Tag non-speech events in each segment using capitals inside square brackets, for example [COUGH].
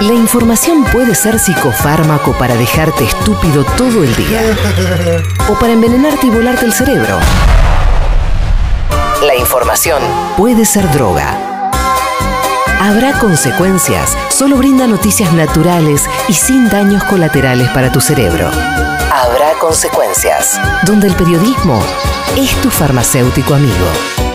La información puede ser psicofármaco para dejarte estúpido todo el día. O para envenenarte y volarte el cerebro. La información puede ser droga. Habrá consecuencias. Solo brinda noticias naturales y sin daños colaterales para tu cerebro. Habrá consecuencias. Donde el periodismo es tu farmacéutico amigo.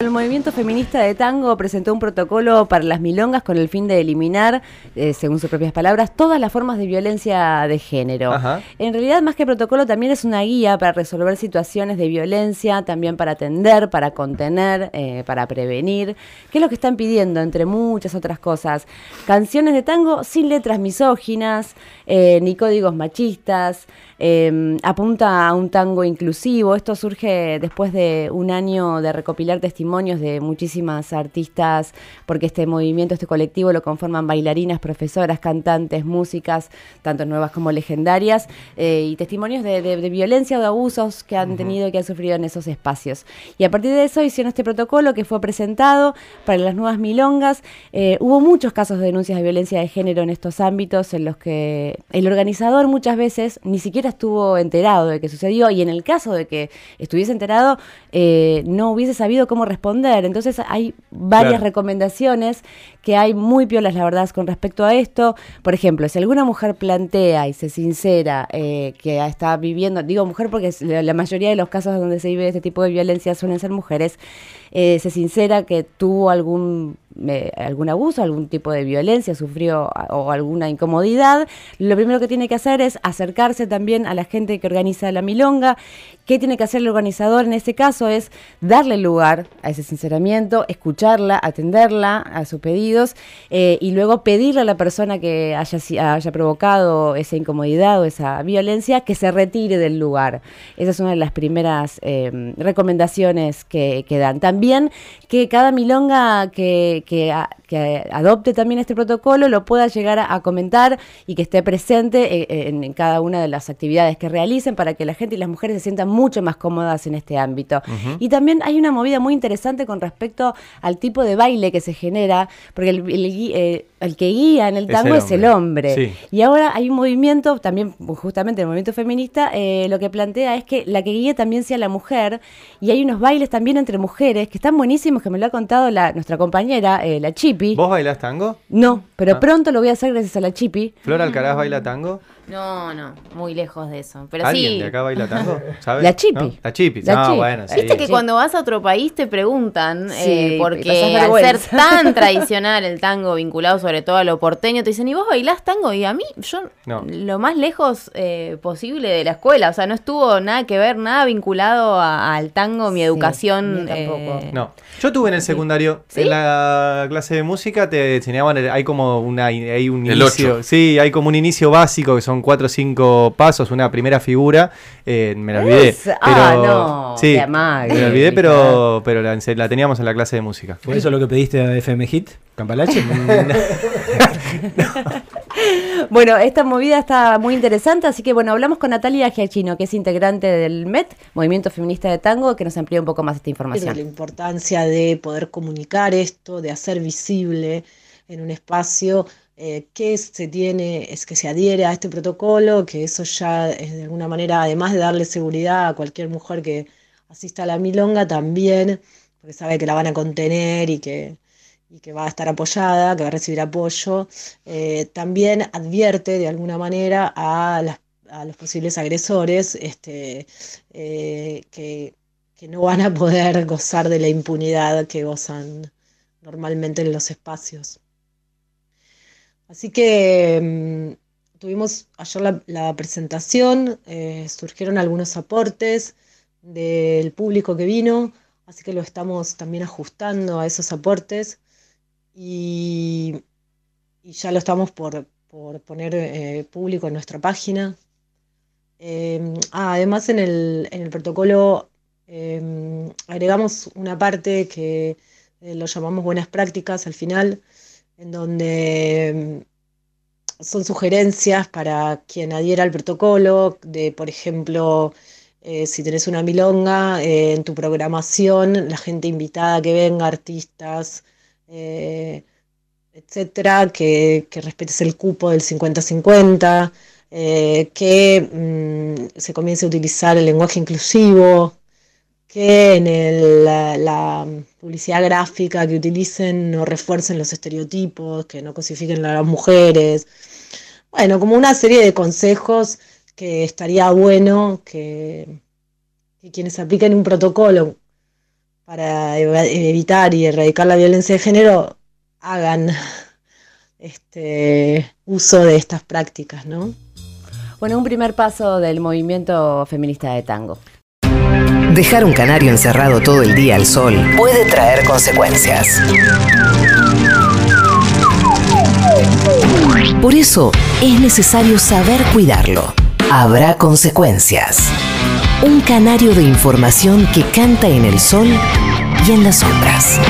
El movimiento feminista de tango presentó un protocolo para las milongas con el fin de eliminar, eh, según sus propias palabras, todas las formas de violencia de género. Ajá. En realidad, más que protocolo, también es una guía para resolver situaciones de violencia, también para atender, para contener, eh, para prevenir, que es lo que están pidiendo, entre muchas otras cosas. Canciones de tango sin letras misóginas, eh, ni códigos machistas, apunta a un tango inclusivo. Esto surge después de un año de recopilar testimonios de muchísimas artistas, porque este movimiento, este colectivo lo conforman bailarinas, profesoras, cantantes, músicas, tanto nuevas como legendarias, eh, y testimonios de, de- de violencia o de abusos que han tenido y que han sufrido en esos espacios. Y a partir de eso hicieron este protocolo que fue presentado para las nuevas milongas. Eh, hubo muchos casos de denuncias de violencia de género en estos ámbitos en los que el organizador muchas veces ni siquiera estuvo enterado de que sucedió y en el caso de que estuviese enterado eh, no hubiese sabido cómo responder. Entonces hay varias Claro. recomendaciones que hay muy piolas, la verdad, con respecto a esto. Por ejemplo, si alguna mujer plantea y se sincera eh, que está viviendo, digo mujer porque la mayoría de los casos donde se vive este tipo de violencia suelen ser mujeres, eh, se sincera que tuvo algún eh, algún abuso, algún tipo de violencia, sufrió a- o alguna incomodidad, lo primero que tiene que hacer es acercarse también a la gente que organiza la milonga. ¿Qué tiene que hacer el organizador en ese caso? Es darle lugar a ese sinceramiento, escucharla, atenderla a sus pedidos eh, y luego pedirle a la persona que haya, haya provocado esa incomodidad o esa violencia que se retire del lugar. Esa es una de las primeras recomendaciones que, que dan. También que cada milonga que, que, a- que adopte también este protocolo lo pueda llegar a, a comentar y que esté presente eh, en, en cada una de las actividades que realicen para que la gente y las mujeres se sientan mucho más cómodas en este ámbito. Y también hay una movida muy interesante con respecto al tipo de baile que se genera, porque el, eh, el que guía en el tango es el hombre. hombre. Sí. Y ahora hay un movimiento, también justamente el movimiento feminista, eh, lo que plantea es que la que guíe también sea la mujer, y hay unos bailes también entre mujeres que están buenísimos, que me lo ha contado la, nuestra compañera, eh, la Chipi. ¿Vos bailás tango? No, pero Ah. pronto lo voy a hacer gracias a la Chipi. ¿Flor Alcaraz baila tango? No, no, muy lejos de eso. Pero ¿Alguien sí. de acá baila tango? ¿Sabes? La Chipi. ¿No? La Chipi. La ah, Chipi. bueno, sí. Viste que Sí. cuando vas a otro país te preguntan, Sí, eh, porque al ser tan [LAUGHS] tradicional el tango vinculado sobre todo a lo porteño, te dicen, ¿y vos bailás tango? Y a mí, yo, No. lo más lejos eh, posible de la escuela, o sea, no estuvo nada que ver, nada vinculado a- al tango, mi Sí, educación. tampoco. Eh, No. Yo tuve en el secundario, ¿Sí? en la clase de música te enseñaban, hay como una, hay un El inicio, sí, hay como un inicio básico que son cuatro o cinco pasos, una primera figura, eh, me la olvidé. Es- ah, no, sí, me la olvidé, pero, pero la, teníamos en la clase de música. ¿Fue eso lo que pediste a FM Hit? ¿Campalache? [LAUGHS] [LAUGHS] [LAUGHS] Bueno, esta movida está muy interesante, así que bueno, hablamos con Natalia Giachino, que es integrante del MET, Movimiento Feminista de Tango, que nos amplía un poco más esta de la información. importancia de poder comunicar esto, de hacer visible en un espacio eh, que se tiene, es que se adhiere a este protocolo, que eso ya es de alguna manera, además de darle seguridad a cualquier mujer que asista a la milonga, también, porque sabe que la van a contener y que, y que va a estar apoyada, que va a recibir apoyo, eh, también advierte de alguna manera a los posibles agresores este, eh, que, no van a poder gozar de la impunidad que gozan normalmente en los espacios. Así que mm, tuvimos ayer la, la presentación, eh, surgieron algunos aportes del público que vino, así que lo estamos también ajustando a esos aportes y, ya lo estamos por, por poner eh, público en nuestra página. Eh, ah, además en el, en el protocolo eh, agregamos una parte que eh, lo llamamos buenas prácticas al final, en donde mm, son sugerencias para quien adhiera al protocolo, de por ejemplo, eh, si tenés una milonga, en tu programación, la gente invitada que venga, artistas, eh, etcétera, que, que respetes el cupo del 50-50, eh, que mm, se comience a utilizar el lenguaje inclusivo, que en el- la, publicidad gráfica que utilicen no refuercen los estereotipos, que no cosifiquen a las mujeres. Bueno, como una serie de consejos que estaría bueno que, que quienes apliquen un protocolo para evitar y erradicar la violencia de género hagan este uso de estas prácticas, ¿no? Bueno, un primer paso del movimiento feminista de tango. Dejar un canario encerrado todo el día al sol puede traer consecuencias. Por eso es necesario saber cuidarlo. Habrá consecuencias. Un canario de información que canta en el sol y en las sombras.